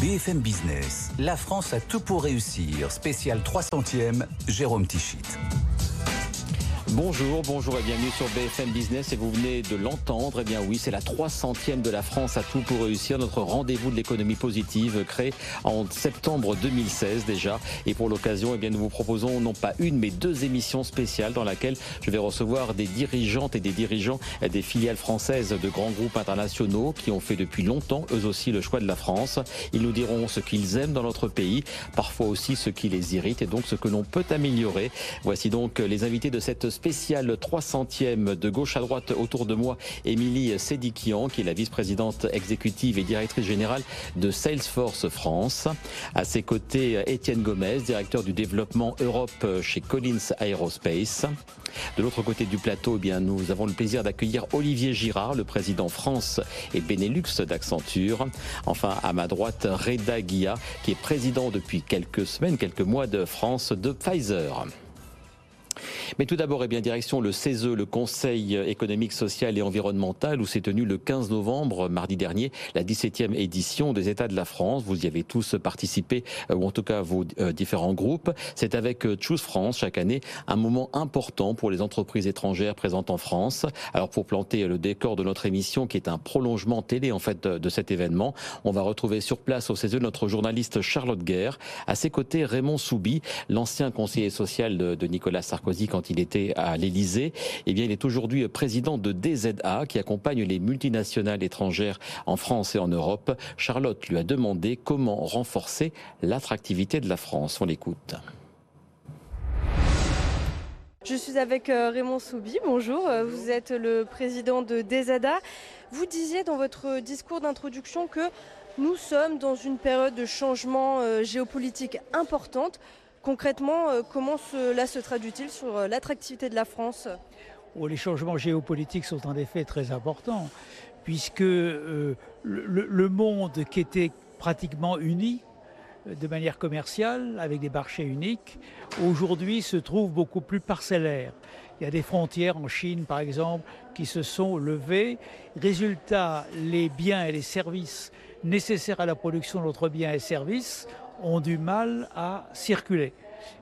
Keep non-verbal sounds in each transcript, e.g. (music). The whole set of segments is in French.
BFM Business, la France a tout pour réussir. Spécial 300e, Jérôme Tichit. Bonjour, bonjour et bienvenue sur BFM Business et vous venez de l'entendre, eh bien oui, c'est la 300e de la France à tout pour réussir, notre rendez-vous de l'économie positive créé en septembre 2016 déjà et pour l'occasion, eh bien nous vous proposons non pas une mais deux émissions spéciales dans laquelle je vais recevoir des dirigeantes et des dirigeants des filiales françaises de grands groupes internationaux qui ont fait depuis longtemps eux aussi le choix de la France. Ils nous diront ce qu'ils aiment dans notre pays, parfois aussi ce qui les irrite et donc ce que l'on peut améliorer. Voici donc les invités de cette spéciale 300e de gauche à droite autour de moi, Émilie Sédikian, qui est la vice-présidente exécutive et directrice générale de Salesforce France. À ses côtés, Étienne Gomez, directeur du développement Europe chez Collins Aerospace. De l'autre côté du plateau, eh bien, nous avons le plaisir d'accueillir Olivier Girard, le président France et Benelux d'Accenture. Enfin, à ma droite, Reda Guia, qui est président depuis quelques semaines, quelques mois de France de Pfizer. Mais tout d'abord, eh bien, direction le CESE, le Conseil économique, social et environnemental, où s'est tenu le 15 novembre, mardi dernier, la 17e édition des États de la France. Vous y avez tous participé, euh, ou en tout cas vos euh, différents groupes. C'est avec euh, Choose France, chaque année, un moment important pour les entreprises étrangères présentes en France. Alors, pour planter le décor de notre émission, qui est un prolongement télé, en fait, de, cet événement, on va retrouver sur place au CESE notre journaliste Charlotte Guerre. À ses côtés, Raymond Soubi, l'ancien conseiller social de Nicolas Sarkozy quand il était à l'Élysée. Eh bien, il est aujourd'hui président de DZA qui accompagne les multinationales étrangères en France et en Europe. Charlotte lui a demandé comment renforcer l'attractivité de la France. On l'écoute. Je suis avec euh, Raymond Soubi. Bonjour, euh, vous êtes le président de DZA. Vous disiez dans votre discours d'introduction que nous sommes dans une période de changement euh, géopolitique importante. Concrètement, comment cela se traduit-il sur l'attractivité de la France? Oh, Les changements géopolitiques sont en effet très importants, puisque euh, le, monde qui était pratiquement uni de manière commerciale, avec des marchés uniques, aujourd'hui se trouve beaucoup plus parcellaire. Il y a des frontières en Chine, par exemple, qui se sont levées. Résultat, les biens et les services nécessaires à la production de notre biens et services ont du mal à circuler.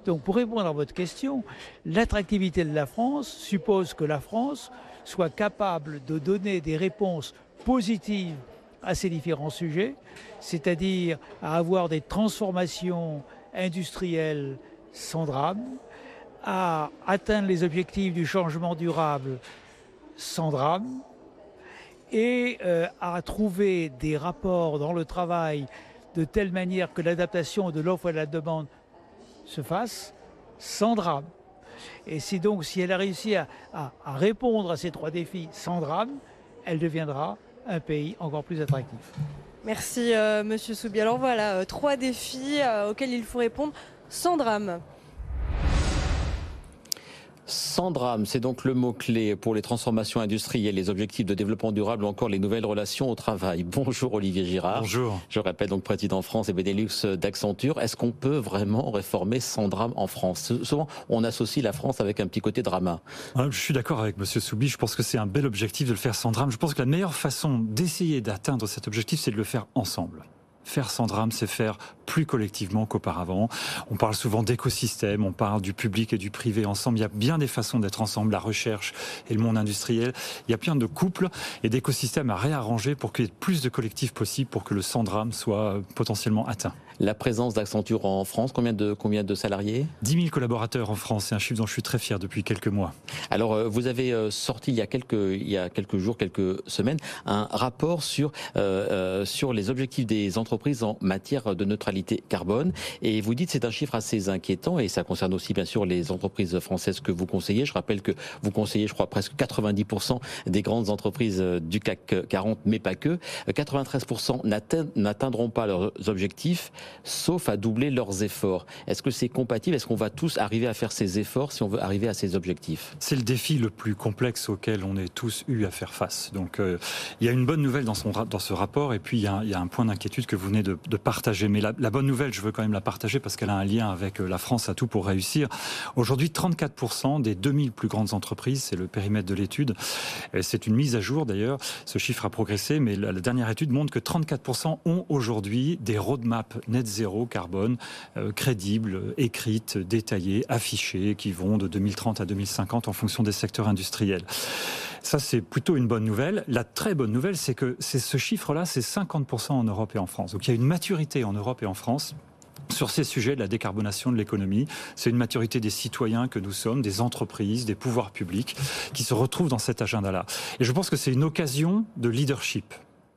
Donc pour répondre à votre question, l'attractivité de la France suppose que la France soit capable de donner des réponses positives à ces différents sujets, c'est-à-dire à avoir des transformations industrielles sans drame, à atteindre les objectifs du changement durable sans drame, et euh, à trouver des rapports dans le travail de telle manière que l'adaptation de l'offre et de la demande se fasse sans drame. Et si donc, si elle a réussi à, répondre à ces trois défis sans drame, elle deviendra un pays encore plus attractif. Merci euh, Monsieur Soubi. Alors voilà, euh, trois défis euh, auxquels il faut répondre sans drame. Sans drame, c'est donc le mot-clé pour les transformations industrielles, les objectifs de développement durable ou encore les nouvelles relations au travail. (laughs) Bonjour Olivier Girard. Bonjour. Je répète donc président France et Benelux d'Accenture. Est-ce qu'on peut vraiment réformer sans drame en France? Souvent, on associe la France avec un petit côté drama. Je suis d'accord avec Monsieur Soubi. Je pense que c'est un bel objectif de le faire sans drame. Je pense que la meilleure façon d'essayer d'atteindre cet objectif, c'est de le faire ensemble. Faire sans drame, c'est faire plus collectivement qu'auparavant. On parle souvent d'écosystème, on parle du public et du privé ensemble. Il y a bien des façons d'être ensemble, la recherche et le monde industriel. Il y a plein de couples et d'écosystèmes à réarranger pour qu'il y ait plus de collectifs possibles pour que le sans drame soit potentiellement atteint. La présence d'Accenture en France, combien de, combien de salariés 10 000 collaborateurs en France, c'est un chiffre dont je suis très fier depuis quelques mois. Alors, euh, vous avez sorti il y a quelques, il y a quelques jours, quelques semaines, un rapport sur, euh, sur les objectifs des entreprises entreprises en matière de neutralité carbone. Et vous dites c'est un chiffre assez inquiétant et ça concerne aussi bien sûr les entreprises françaises que vous conseillez. Je rappelle que vous conseillez, je crois, presque 90% des grandes entreprises du CAC 40, mais pas que. 93% n'atteindront pas leurs objectifs, sauf à doubler leurs efforts. Est-ce que c'est compatible? Est-ce qu'on va tous arriver à faire ces efforts si on veut arriver à ces objectifs? C'est le défi le plus complexe auquel on est tous eu à faire face. Donc euh, il y a une bonne nouvelle dans, ce rapport et puis il y a, un point d'inquiétude que vous venez de, partager. Mais la, bonne nouvelle, je veux quand même la partager parce qu'elle a un lien avec euh, la France à tout pour réussir. Aujourd'hui, 34% des 2000 plus grandes entreprises, c'est le périmètre de l'étude. C'est une mise à jour d'ailleurs. Ce chiffre a progressé, mais la, la dernière étude montre que 34% ont aujourd'hui des roadmaps net zéro carbone euh, crédibles, écrites, détaillées, affichées, qui vont de 2030 à 2050 en fonction des secteurs industriels. Ça, c'est plutôt une bonne nouvelle. La très bonne nouvelle, c'est que c'est ce chiffre-là, c'est 50% en Europe et en France. Donc il y a une maturité en Europe et en France sur ces sujets de la décarbonation de l'économie. C'est une maturité des citoyens que nous sommes, des entreprises, des pouvoirs publics, qui se retrouvent dans cet agenda-là. Et je pense que c'est une occasion de leadership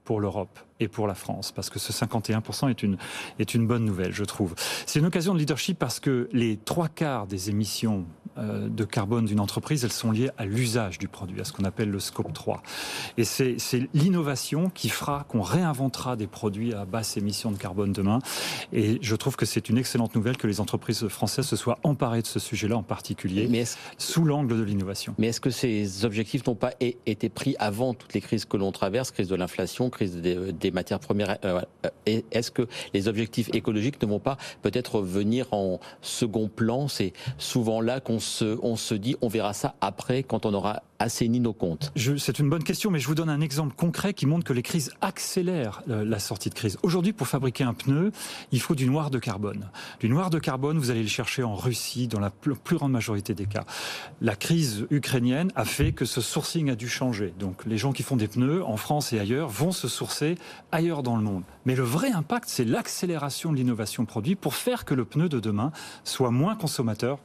pour l'Europe et pour la France, parce que ce 51% est une, est une bonne nouvelle, je trouve. C'est une occasion de leadership parce que les trois quarts des émissions de carbone d'une entreprise, elles sont liées à l'usage du produit, à ce qu'on appelle le scope 3. Et c'est l'innovation qui fera qu'on réinventera des produits à basse émission de carbone demain. Et je trouve que c'est une excellente nouvelle que les entreprises françaises se soient emparées de ce sujet-là en particulier, sous l'angle de l'innovation. Mais est-ce que ces objectifs n'ont pas été pris avant toutes les crises que l'on traverse, crise de l'inflation, crise des, des matières premières. Euh, est-ce que les objectifs écologiques ne vont pas peut-être venir en second plan? C'est souvent là qu'on se, on se dit on verra ça après quand on aura assaini nos comptes C'est une bonne question, mais je vous donne un exemple concret qui montre que les crises accélèrent euh, la sortie de crise. Aujourd'hui, pour fabriquer un pneu, il faut du noir de carbone. Du noir de carbone, vous allez le chercher en Russie, dans la plus grande majorité des cas. La crise ukrainienne a fait que ce sourcing a dû changer. Donc les gens qui font des pneus en France et ailleurs vont se sourcer ailleurs dans le monde. Mais le vrai impact, c'est l'accélération de l'innovation produit pour faire que le pneu de demain soit moins consommateur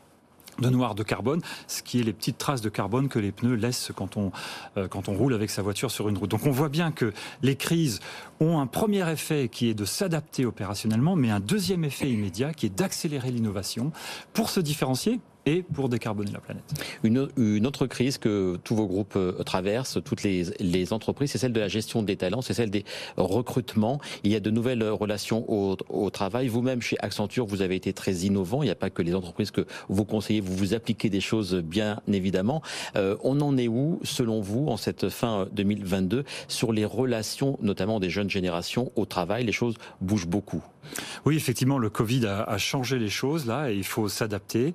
de noir de carbone, ce qui est les petites traces de carbone que les pneus laissent quand on, euh, quand on roule avec sa voiture sur une route. Donc on voit bien que les crises ont un premier effet qui est de s'adapter opérationnellement, mais un deuxième effet immédiat qui est d'accélérer l'innovation pour se différencier et pour décarboner la planète. Une, une, autre crise que tous vos groupes euh, traversent, toutes les, les entreprises, c'est celle de la gestion des talents, c'est celle des recrutements. Il y a de nouvelles relations au, au travail. Vous-même, chez Accenture, vous avez été très innovant. Il n'y a pas que les entreprises que vous conseillez, vous vous appliquez des choses, bien évidemment. Euh, on en est où, selon vous, en cette fin 2022, sur les relations, notamment des jeunes générations, au travail? Les choses bougent beaucoup. Oui, effectivement, le Covid a, a changé les choses là et il faut s'adapter.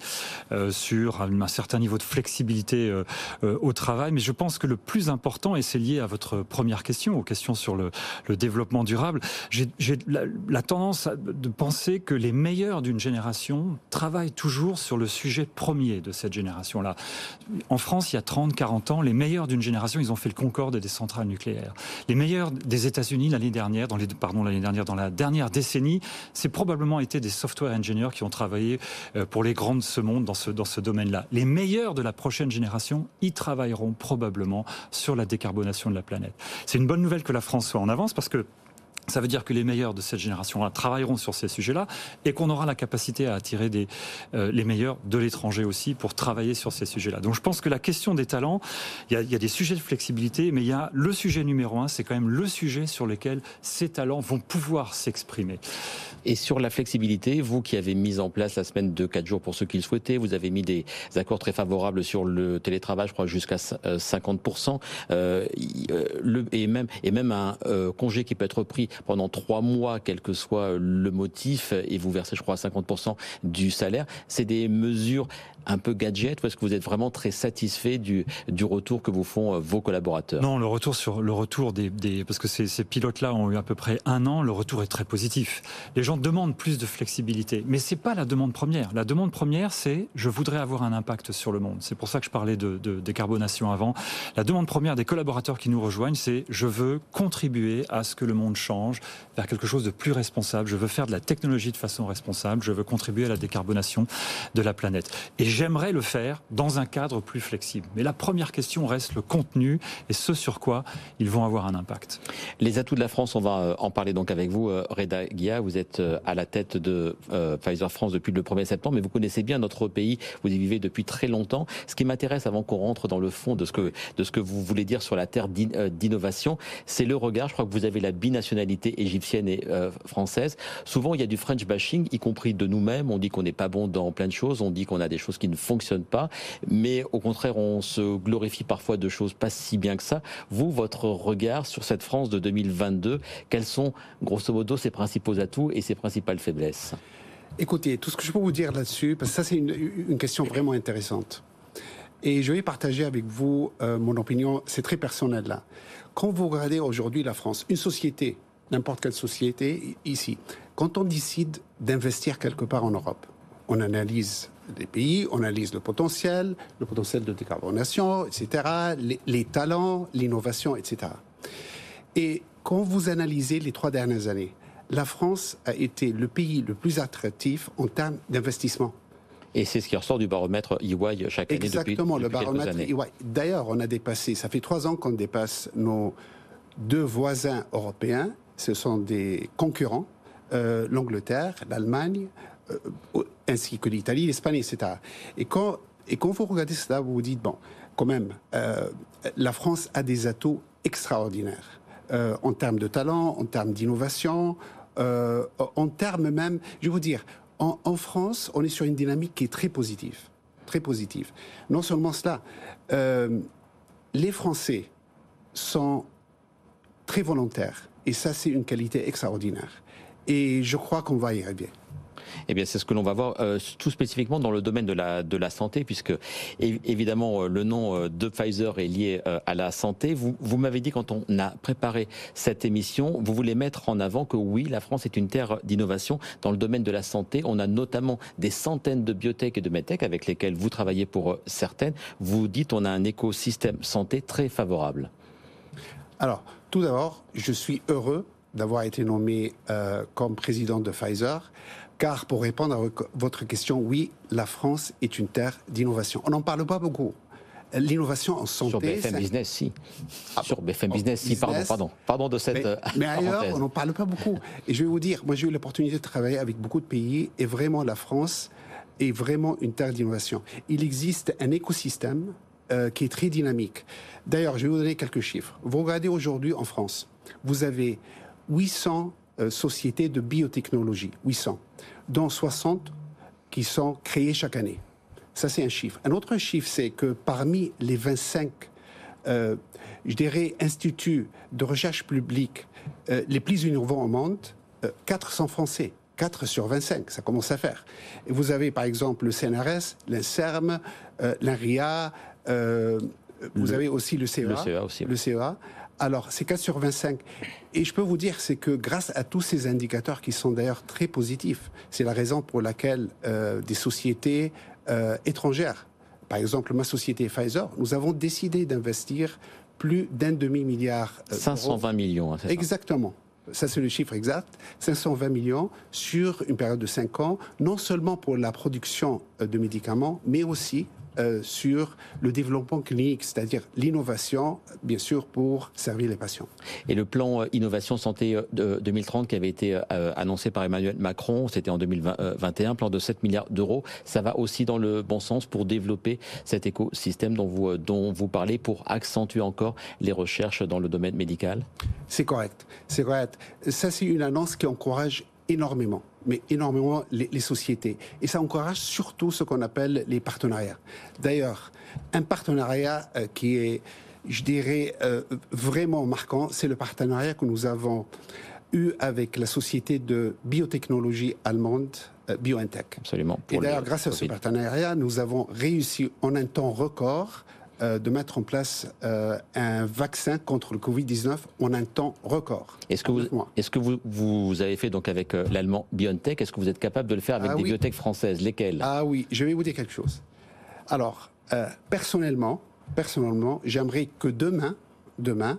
Euh, euh, sur un, certain niveau de flexibilité euh, euh, au travail. Mais je pense que le plus important, et c'est lié à votre première question, aux questions sur le, développement durable, j'ai la, tendance de penser que les meilleurs d'une génération travaillent toujours sur le sujet premier de cette génération-là. En France, il y a 30, 40 ans, les meilleurs d'une génération, ils ont fait le Concorde des centrales nucléaires. Les meilleurs des États-Unis l'année dernière, dans pardon, l'année dernière, dans la dernière décennie, c'est probablement été des software engineers qui ont travaillé pour les grandes ce monde dans ce dans ce domaine-là. Les meilleurs de la prochaine génération y travailleront probablement sur la décarbonation de la planète. C'est une bonne nouvelle que la France soit en avance parce que ça veut dire que les meilleurs de cette génération-là travailleront sur ces sujets-là et qu'on aura la capacité à attirer des, euh, les meilleurs de l'étranger aussi pour travailler sur ces sujets-là. Donc je pense que la question des talents, il y a, y a des sujets de flexibilité, mais il y a le sujet numéro un, c'est quand même le sujet sur lequel ces talents vont pouvoir s'exprimer. Et sur la flexibilité, vous qui avez mis en place la semaine de 4 jours pour ceux qui le souhaitaient, vous avez mis des accords très favorables sur le télétravail, je crois jusqu'à 50%, euh, euh, le, et même et même un euh, congé qui peut être pris pendant trois mois, quel que soit le motif, et vous versez, je crois, 50% du salaire. C'est des mesures un peu gadget ou est-ce que vous êtes vraiment très satisfait du, du retour que vous font euh, vos collaborateurs? Non, le retour sur le retour des, des parce que ces, ces pilotes-là ont eu à peu près un an, le retour est très positif. Les gens demandent plus de flexibilité, mais c'est pas la demande première. La demande première, c'est je voudrais avoir un impact sur le monde. C'est pour ça que je parlais de, de décarbonation avant. La demande première des collaborateurs qui nous rejoignent, c'est je veux contribuer à ce que le monde change change vers quelque chose de plus responsable. Je veux faire de la technologie de façon responsable. Je veux contribuer à la décarbonation de la planète. Et j'aimerais le faire dans un cadre plus flexible. Mais la première question reste le contenu et ce sur quoi ils vont avoir un impact. Les atouts de la France, on va euh, en parler donc avec vous, euh, Reda Guia. Vous êtes euh, à la tête de Pfizer France depuis le 1er septembre, mais vous connaissez bien notre pays. Vous y vivez depuis très longtemps. Ce qui m'intéresse, avant qu'on rentre dans le fond de ce que de ce que vous voulez dire sur la terre d'innovation, c'est le regard. Je crois que vous avez la binationalité égyptienne et française. Souvent, il y a du French bashing, y compris de nous-mêmes. On dit qu'on n'est pas bon dans plein de choses. On dit qu'on a des choses qui ne fonctionnent pas. Mais au contraire, on se glorifie parfois de choses pas si bien que ça. Vous, votre regard sur cette France de 2022, quels sont, grosso modo, ses principaux atouts et ses principales faiblesses? Écoutez, tout ce que je peux vous dire là-dessus, parce que ça, c'est une, question vraiment intéressante. Et je vais partager avec vous euh, mon opinion, c'est très personnel là. Quand vous regardez aujourd'hui la France, une société, n'importe quelle société ici, quand on décide d'investir quelque part en Europe, on analyse des pays, on analyse le potentiel, le potentiel de décarbonation, etc., les, talents, l'innovation, etc. Et quand vous analysez les trois dernières années, la France a été le pays le plus attractif en termes d'investissement. Et c'est ce qui ressort du baromètre EY chaque année Exactement, le baromètre EY. D'ailleurs, on a dépassé, ça fait trois ans qu'on dépasse nos deux voisins européens, ce sont des concurrents, euh, l'Angleterre, l'Allemagne, euh, ainsi que l'Italie, l'Espagne, etc. Et quand, et quand vous regardez cela, vous vous dites, bon, quand même, euh, la France a des atouts extraordinaires en termes de talent, en termes d'innovation, en termes même, je vais vous dire, en, France, on est sur une dynamique qui est très positive. Très positive. Non seulement cela, les Français sont très volontaires. Et ça, c'est une qualité extraordinaire. Et je crois qu'on va y arriver. Eh bien, c'est ce que l'on va voir euh, tout spécifiquement dans le domaine de la, de la santé, puisque évidemment, euh, le nom euh, de Pfizer est lié à la santé. Vous, vous m'avez dit quand on a préparé cette émission, vous voulez mettre en avant que oui, la France est une terre d'innovation dans le domaine de la santé. On a notamment des centaines de biotech et de medtech avec lesquelles vous travaillez pour certaines. Vous dites on a un écosystème santé très favorable. Alors, tout d'abord, je suis heureux d'avoir été nommé comme président de Pfizer car pour répondre à votre question, oui, la France est une terre d'innovation. On n'en parle pas beaucoup. L'innovation en santé. Sur BFM Business, si. Ah, Sur BFM Business, si, pardon, pardon. Pardon de cette. Mais, mais ailleurs, on n'en parle pas beaucoup. Et je vais vous dire, moi j'ai eu l'opportunité de travailler avec beaucoup de pays et vraiment la France est vraiment une terre d'innovation. Il existe un écosystème euh, qui est très dynamique. D'ailleurs, je vais vous donner quelques chiffres. Vous regardez aujourd'hui en France, vous avez 800 euh, sociétés de biotechnologie, 800, dont 60 qui sont créées chaque année. Ça, c'est un chiffre. Un autre chiffre, c'est que parmi les 25, euh, je dirais, instituts de recherche publique euh, les plus innovants au monde, 4 sont français. 4 sur 25, ça commence à faire. Et vous avez par exemple le CNRS, l'INSERM, l'INRIA, vous avez aussi le CEA. Le CEA aussi. Le CEA. Alors, c'est 4 sur 25. Et je peux vous dire, c'est que grâce à tous ces indicateurs qui sont d'ailleurs très positifs, c'est la raison pour laquelle euh, des sociétés euh, étrangères, par exemple ma société Pfizer, nous avons décidé d'investir plus d'un demi-milliard. 520 euh, millions, hein, c'est Exactement. Ça, c'est le chiffre exact. 520 millions sur une période de 5 ans, non seulement pour la production de médicaments, mais aussi euh, sur le développement clinique, c'est-à-dire l'innovation, bien sûr, pour servir les patients. Et le plan euh, Innovation Santé euh, de 2030 qui avait été annoncé par Emmanuel Macron, c'était en 2021, plan de 7 milliards d'euros, ça va aussi dans le bon sens pour développer cet écosystème dont vous, dont vous parlez, pour accentuer encore les recherches dans le domaine médical? C'est correct, c'est correct. Ça, c'est une annonce qui encourage énormément mais énormément les, sociétés. Et ça encourage surtout ce qu'on appelle les partenariats. D'ailleurs, un partenariat euh, qui est, je dirais, euh, vraiment marquant, c'est le partenariat que nous avons eu avec la société de biotechnologie allemande euh, BioNTech. Absolument. Et d'ailleurs, grâce à ce partenariat, nous avons réussi en un temps record euh, de mettre en place euh, un vaccin contre le Covid-19 en un temps record. Est-ce que, vous, est-ce que vous, vous avez fait donc avec euh, l'allemand BioNTech Est-ce que vous êtes capable de le faire avec ah des biotech françaises? Lesquelles? Ah oui, je vais vous dire quelque chose. Alors, personnellement, personnellement, j'aimerais que demain, demain,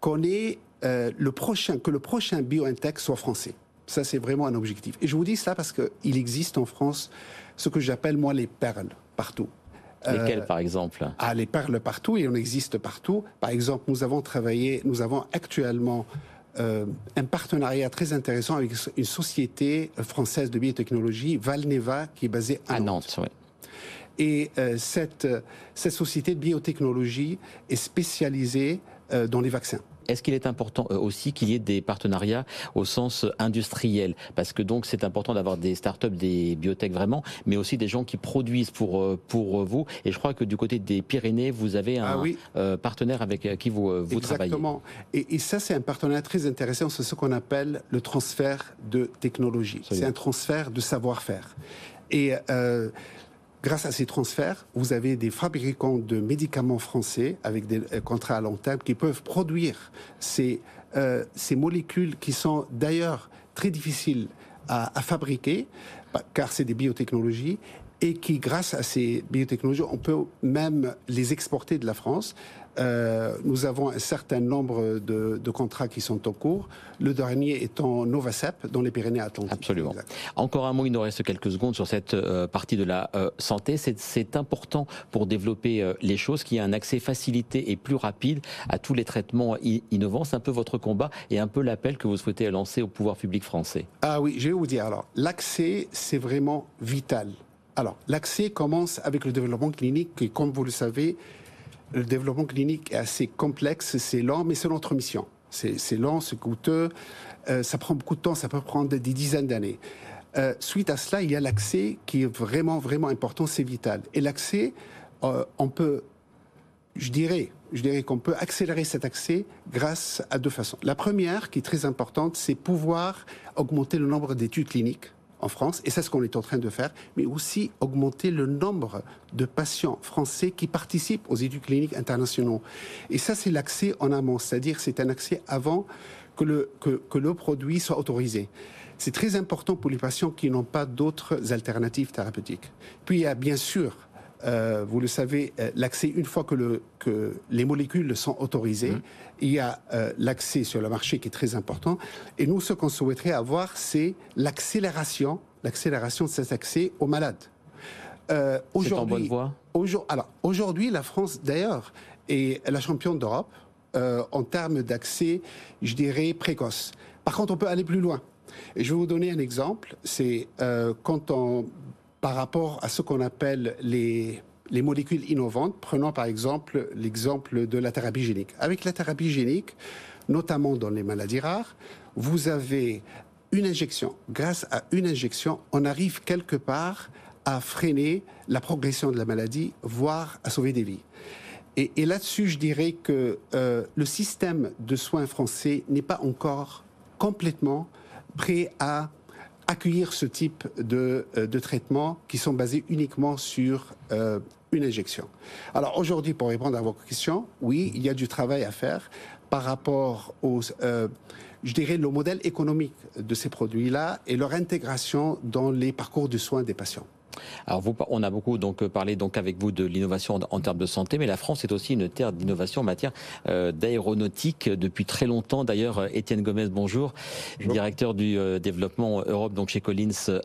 qu'on ait le prochain, que le prochain BioNTech soit français. Ça, c'est vraiment un objectif. Et je vous dis ça parce qu'il existe en France ce que j'appelle, moi, les perles partout. Lesquelles, par exemple? Ah, les perles partout, et on existe partout. Par exemple, nous avons travaillé, nous avons actuellement un partenariat très intéressant avec une société française de biotechnologie, Valneva, qui est basée à, Nantes. Nantes et euh, cette, cette société de biotechnologie est spécialisée euh, dans les vaccins. Est-ce qu'il est important euh, aussi qu'il y ait des partenariats au sens industriel? Parce que donc c'est important d'avoir des startups, des biotech vraiment, mais aussi des gens qui produisent pour, pour vous. Et je crois que du côté des Pyrénées, vous avez un ah partenaire avec qui vous, vous travaillez. Exactement. Et, et, ça, c'est un partenariat très intéressant. C'est ce qu'on appelle le transfert de technologie. C'est un transfert de savoir-faire. Et Grâce à ces transferts, vous avez des fabricants de médicaments français avec des euh, contrats à long terme qui peuvent produire ces, euh, ces molécules qui sont d'ailleurs très difficiles à, à fabriquer car c'est des biotechnologies et qui, grâce à ces biotechnologies, on peut même les exporter de la France euh, nous avons un certain nombre de, contrats qui sont en cours. Le dernier étant Novacep dans les Pyrénées-Atlantiques. Absolument. Encore un mot, il nous reste quelques secondes sur cette euh, partie de la euh, santé. C'est important pour développer les choses qu'il y ait un accès facilité et plus rapide à tous les traitements innovants. C'est un peu votre combat et un peu l'appel que vous souhaitez lancer au pouvoir public français. Ah oui, je vais vous dire. Alors, l'accès, c'est vraiment vital. Alors, l'accès commence avec le développement clinique qui, comme vous le savez, le développement clinique est assez complexe, c'est lent, mais c'est notre mission. C'est lent, c'est coûteux, euh, ça prend beaucoup de temps, ça peut prendre des dizaines d'années. Euh, suite à cela, il y a l'accès qui est vraiment, vraiment important, c'est vital. Et l'accès, euh, on peut, je dirais, je dirais qu'on peut accélérer cet accès grâce à deux façons. La première, qui est très importante, c'est pouvoir augmenter le nombre d'études cliniques en France, et c'est ce qu'on est en train de faire, mais aussi augmenter le nombre de patients français qui participent aux études cliniques internationaux. Et ça, c'est l'accès en amont, c'est-à-dire c'est un accès avant que le, que, que le produit soit autorisé. C'est très important pour les patients qui n'ont pas d'autres alternatives thérapeutiques. Puis il y a bien sûr euh, vous le savez, euh, l'accès, une fois que, le, que, les molécules sont autorisées, mmh. il y a euh, l'accès sur le marché qui est très important. Et nous, ce qu'on souhaiterait avoir, c'est l'accélération, l'accélération de cet accès aux malades. aujourd'hui, alors, aujourd'hui, la France, d'ailleurs, est la championne d'Europe en termes d'accès, je dirais, précoce. Par contre, on peut aller plus loin. Et je vais vous donner un exemple. C'est quand on par rapport à ce qu'on appelle les, les molécules innovantes. Prenons par exemple l'exemple de la thérapie génique. Avec la thérapie génique, notamment dans les maladies rares, vous avez une injection. Grâce à une injection, on arrive quelque part à freiner la progression de la maladie, voire à sauver des vies. Et, là-dessus, je dirais que euh, le système de soins français n'est pas encore complètement prêt à accueillir ce type de, euh, de traitements qui sont basés uniquement sur euh, une injection. Alors aujourd'hui, pour répondre à vos questions, oui, il y a du travail à faire par rapport aux, euh, je dirais, le modèle économique de ces produits-là et leur intégration dans les parcours de soins des patients. Alors vous, on a beaucoup donc euh, parlé donc avec vous de l'innovation en, termes de santé, mais la France est aussi une terre d'innovation en matière euh, d'aéronautique depuis très longtemps. D'ailleurs, euh, Étienne Gomez, bonjour, directeur du développement Europe donc chez Collins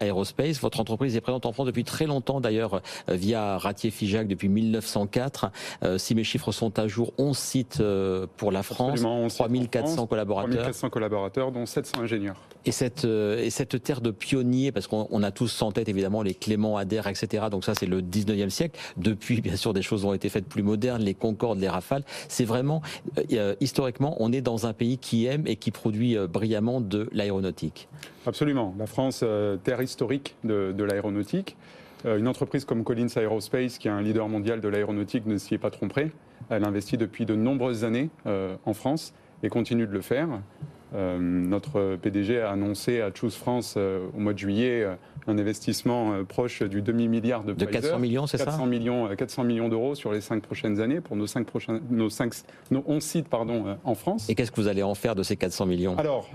Aerospace. Votre entreprise est présente en France depuis très longtemps d'ailleurs via Ratier Figeac depuis 1904. si mes chiffres sont à jour, 11 sites pour la France, 3400 collaborateurs. 3400 collaborateurs, dont 700 ingénieurs. Et cette, et cette terre de pionniers, parce qu'on a tous en tête évidemment les Clément, Adair, etc. Donc ça, c'est le 19e siècle. Depuis, bien sûr, des choses ont été faites plus modernes, les Concorde, les Rafales. C'est vraiment, euh, euh, historiquement, on est dans un pays qui aime et qui produit euh, brillamment de l'aéronautique. Absolument. La France, terre historique de l'aéronautique. Une entreprise comme Collins Aerospace, qui est un leader mondial de l'aéronautique, ne s'y est pas trompée. Elle investit depuis de nombreuses années en France et continue de le faire. Notre PDG a annoncé à Choose France au mois de juillet un investissement euh, proche du demi-milliard de, de 400 millions, c'est ça millions, 400 euh, millions d'euros sur les cinq prochaines années pour nos, cinq prochains, nos, cinq, nos 11 sites pardon, euh, en France. Et qu'est-ce que vous allez en faire de ces 400 millions? Alors,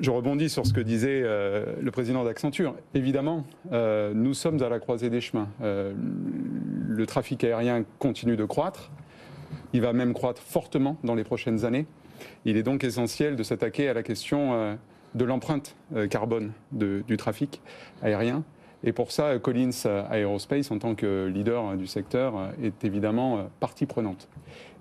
je rebondis sur ce que disait le président d'Accenture. Évidemment, nous sommes à la croisée des chemins. le trafic aérien continue de croître. Il va même croître fortement dans les prochaines années. Il est donc essentiel de s'attaquer à la question de l'empreinte carbone du trafic aérien. Et pour ça, Collins Aerospace, en tant que leader du secteur, est évidemment partie prenante.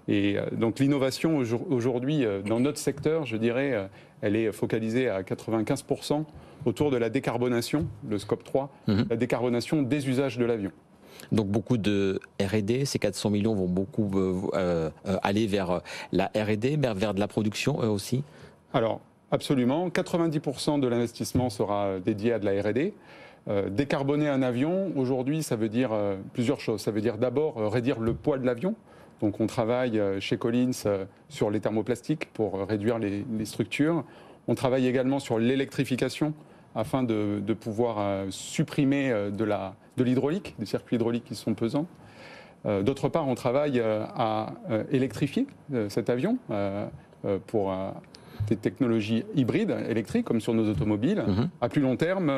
Et donc l'innovation aujourd'hui dans notre secteur, je dirais, elle est focalisée à 95% autour de la décarbonation, le scope 3, mhm. la décarbonation des usages de l'avion. Donc beaucoup de R&D, ces 400 millions vont beaucoup euh, euh, aller vers la R&D, vers, de la production eux aussi Alors absolument, 90% de l'investissement sera dédié à de la R&D. Euh, décarboner un avion, aujourd'hui, ça veut dire plusieurs choses. Ça veut dire d'abord réduire le poids de l'avion. Donc on travaille chez Collins sur les thermoplastiques pour réduire les, structures. On travaille également sur l'électrification afin de, pouvoir euh, supprimer euh, de l'hydraulique, des circuits hydrauliques qui sont pesants. Euh, d'autre part, on travaille à électrifier cet avion pour des technologies hybrides électriques, comme sur nos automobiles. Mhm. À plus long terme,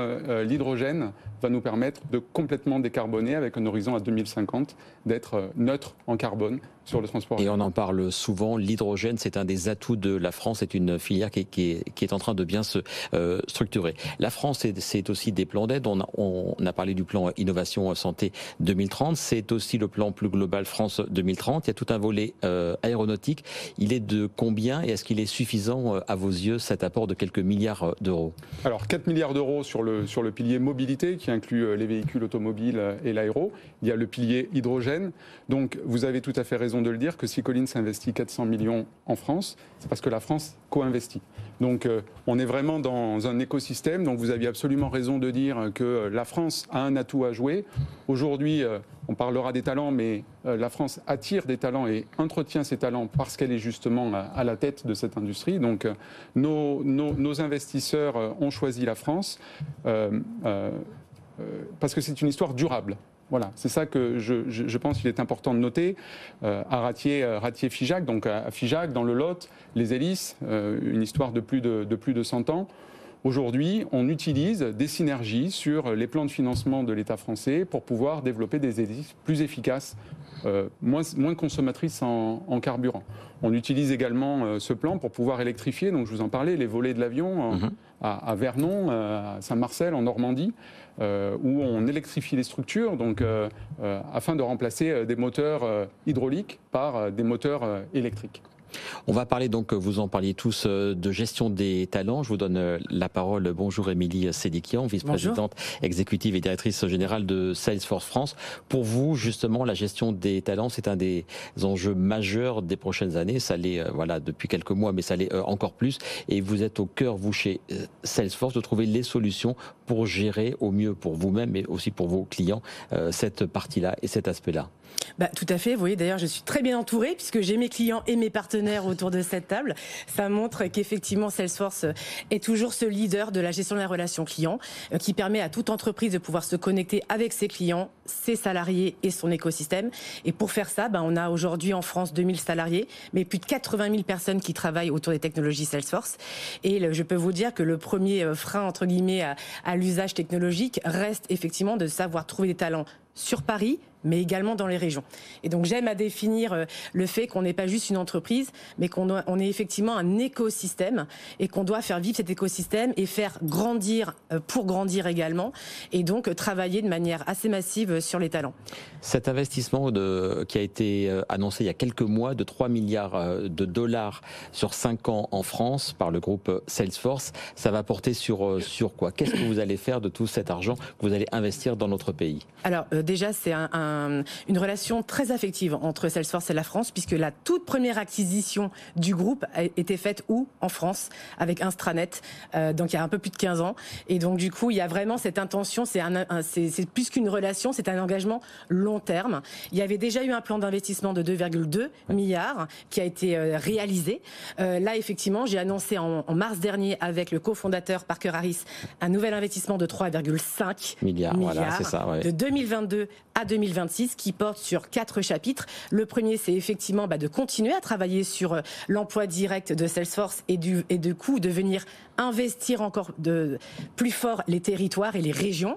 l'hydrogène va nous permettre de complètement décarboner avec un horizon à 2050, d'être neutre en carbone sur le transport. Et on en parle souvent, l'hydrogène, c'est un des atouts de la France, c'est une filière qui, est, en train de bien se euh, structurer. La France, c'est aussi des plans d'aide. On, on, a parlé du plan Innovation Santé 2030, c'est aussi le plan plus global France 2030. Il y a tout un volet euh, aéronautique. Il est de combien et est-ce qu'il est suffisant euh, à vos yeux cet apport de quelques milliards d'euros Alors 4 milliards d'euros sur le, sur le pilier mobilité qui inclut les véhicules automobiles et l'aéro. Il y a le pilier hydrogène. Donc vous avez tout à fait raison de le dire que si Collins investit 400 millions en France, c'est parce que la France co-investit. Donc euh, on est vraiment dans un écosystème. Donc vous aviez absolument raison de dire que la France a un atout à jouer. Aujourd'hui, euh, on parlera des talents, mais euh, la France attire des talents et entretient ces talents parce qu'elle est justement à, la tête de cette industrie. Donc nos, investisseurs ont choisi la France parce que c'est une histoire durable. Voilà, c'est ça que je, pense qu'il est important de noter. Euh, à euh, Ratier-Figeac, donc à Figeac, dans le Lot, les hélices, euh, une histoire de plus de, de plus de 100 ans. Aujourd'hui, on utilise des synergies sur les plans de financement de l'État français pour pouvoir développer des hélices plus efficaces, moins, moins, consommatrices en, carburant. On utilise également ce plan pour pouvoir électrifier, donc je vous en parlais, les volets de l'avion mhm. à, Vernon, à Saint-Marcel, en Normandie. Euh, où on électrifie les structures, donc euh, euh, afin de remplacer des moteurs hydrauliques par des moteurs électriques. On va parler donc, vous en parliez tous, euh, de gestion des talents. Je vous donne euh, la parole. Bonjour Émilie Sédikian, vice-présidente exécutive et directrice générale de Salesforce France. Pour vous, justement, la gestion des talents, c'est un des enjeux majeurs des prochaines années. Ça l'est, euh, voilà, depuis quelques mois, mais ça l'est encore plus. Et vous êtes au cœur, vous, chez Salesforce, de trouver les solutions pour gérer au mieux pour vous-même, mais aussi pour vos clients, cette partie-là et cet aspect-là. Bah, tout à fait. Vous voyez, d'ailleurs, je suis très bien entourée puisque j'ai mes clients et mes partenaires autour de cette table. Ça montre qu'effectivement, Salesforce est toujours ce leader de la gestion de la relation client euh, qui permet à toute entreprise de pouvoir se connecter avec ses clients, ses salariés et son écosystème. Et pour faire ça, bah, on a aujourd'hui en France 2000 salariés, mais plus de 80 000 personnes qui travaillent autour des technologies Salesforce. Et je peux vous dire que le premier euh, frein, entre guillemets, à l'usage technologique reste effectivement de savoir trouver des talents sur Paris, mais également dans les régions. Et donc j'aime à définir euh, le fait qu'on n'est pas juste une entreprise, mais qu'on on est effectivement un écosystème et qu'on doit faire vivre cet écosystème et faire grandir euh, pour grandir également, et donc euh, travailler de manière assez massive sur les talents. Cet investissement de, qui a été annoncé il y a quelques mois de 3 milliards de dollars sur 5 ans en France par le groupe Salesforce, ça va porter sur, sur quoi? Qu'est-ce que vous allez faire de tout cet argent que vous allez investir dans notre pays? Alors déjà, c'est un une relation très affective entre Salesforce et la France, puisque la toute première acquisition du groupe a été faite où? En France, avec Instranet, euh, donc il y a un peu plus de 15 ans. Et donc du coup, il y a vraiment cette intention, c'est plus qu'une relation, c'est un engagement long terme. Il y avait déjà eu un plan d'investissement de 2,2 milliards qui a été euh, réalisé. Euh, là, effectivement, j'ai annoncé en, mars dernier avec le cofondateur Parker Harris un nouvel investissement de 3,5 milliards, voilà, ça, de 2022 à 2025 2026 qui porte sur quatre chapitres. Le premier, c'est effectivement bah, de continuer à travailler sur euh, l'emploi direct de Salesforce et du, et de coup de venir investir encore de plus fort les territoires et les régions.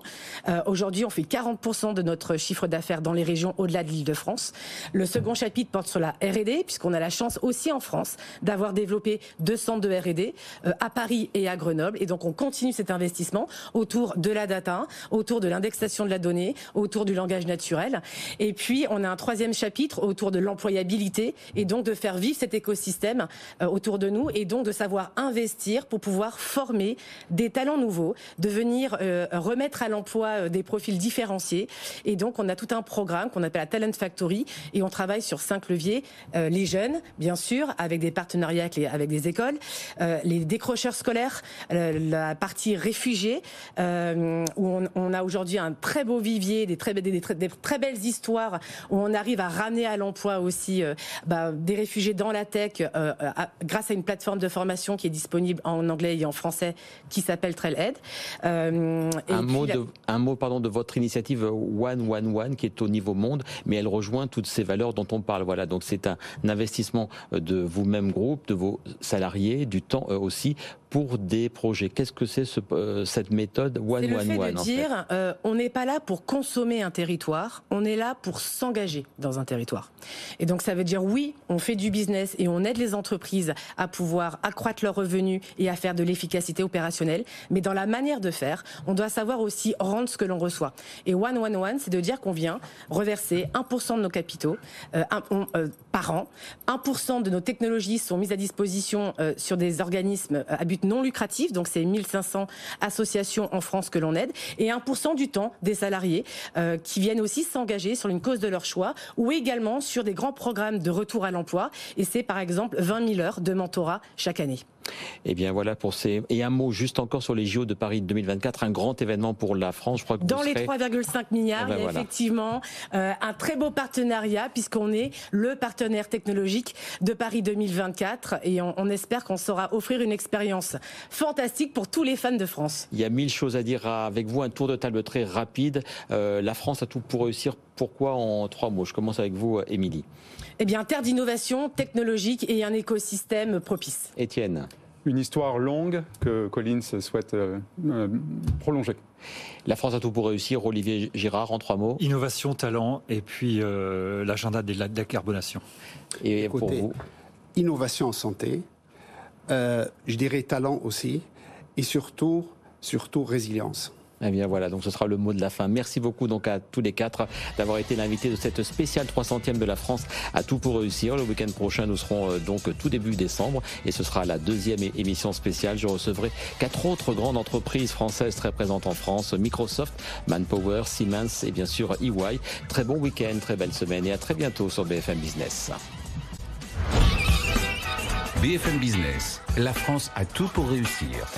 Euh, Aujourd'hui, on fait 40% de notre chiffre d'affaires dans les régions au-delà de l'Île-de-France. Le second chapitre porte sur la R&D, puisqu'on a la chance aussi en France d'avoir développé deux centres de R&D euh, à Paris et à Grenoble. Et donc, on continue cet investissement autour de la data, autour de l'indexation de la donnée, autour du langage naturel. Et puis, on a un troisième chapitre autour de l'employabilité et donc de faire vivre cet écosystème euh, autour de nous et donc de savoir investir pour pouvoir former des talents nouveaux, de venir euh, remettre à l'emploi euh, des profils différenciés. Et donc, on a tout un programme qu'on appelle la Talent Factory et on travaille sur cinq leviers. Euh, les jeunes, bien sûr, avec des partenariats avec, des écoles, les décrocheurs scolaires, la partie réfugiés, où on, a aujourd'hui un très beau vivier, des très, belles histoires, où on arrive à ramener à l'emploi aussi bah, des réfugiés dans la tech grâce à une plateforme de formation qui est disponible en anglais en français qui s'appelle Trailhead. Euh, et Un puis mot, de, un mot pardon, de votre initiative One One One qui est au niveau monde, mais elle rejoint toutes ces valeurs dont on parle. Voilà, donc c'est un investissement de vous-même groupe, de vos salariés, du temps euh, aussi pour des projets. Qu'est-ce que c'est ce, euh, cette méthode One C'est le One fait One de fait dire, euh, on n'est pas là pour consommer un territoire, on est là pour s'engager dans un territoire. Et donc ça veut dire oui, on fait du business et on aide les entreprises à pouvoir accroître leurs revenus et à faire de l'efficacité opérationnelle, mais dans la manière de faire, on doit savoir aussi rendre ce que l'on reçoit. Et One One One, c'est de dire qu'on vient reverser 1% de nos capitaux euh, euh, par an, 1% de nos technologies sont mises à disposition euh, sur des organismes à but non lucratif, donc c'est 1500 associations en France que l'on aide, et 1% du temps des salariés qui viennent aussi s'engager sur une cause de leur choix, ou également sur des grands programmes de retour à l'emploi, et c'est par exemple 20 000 heures de mentorat chaque année. Eh bien voilà pour ces et un mot juste encore sur les JO de Paris 2024, un grand événement pour la France. Je crois que Dans les serez- 3,5 milliards, Eh ben il y a voilà. effectivement euh, un très beau partenariat puisqu'on est le partenaire technologique de Paris 2024 et on, on espère qu'on saura offrir une expérience fantastique pour tous les fans de France. Il y a mille choses à dire avec vous. Un tour de table très rapide. Euh, la France a tout pour réussir. Pourquoi en trois mots? Je commence avec vous, Émilie. Eh bien, terre d'innovation technologique et un écosystème propice. Étienne. Une histoire longue que Collins souhaite euh, euh, prolonger. La France a tout pour réussir. Olivier Girard, en trois mots. Innovation, talent et puis euh, l'agenda de la décarbonation. Et pour vous innovation en santé, euh, je dirais talent aussi, et surtout, surtout résilience. Eh bien voilà, donc ce sera le mot de la fin. Merci beaucoup donc à tous les quatre d'avoir été l'invité de cette spéciale 300e de la France à tout pour réussir. Le week-end prochain, nous serons euh, donc tout début décembre et ce sera la deuxième émission spéciale. Je recevrai quatre autres grandes entreprises françaises très présentes en France Microsoft, Manpower, Siemens et bien sûr EY. Très bon week-end, très belle semaine et à très bientôt sur BFM Business. BFM Business, la France a tout pour réussir.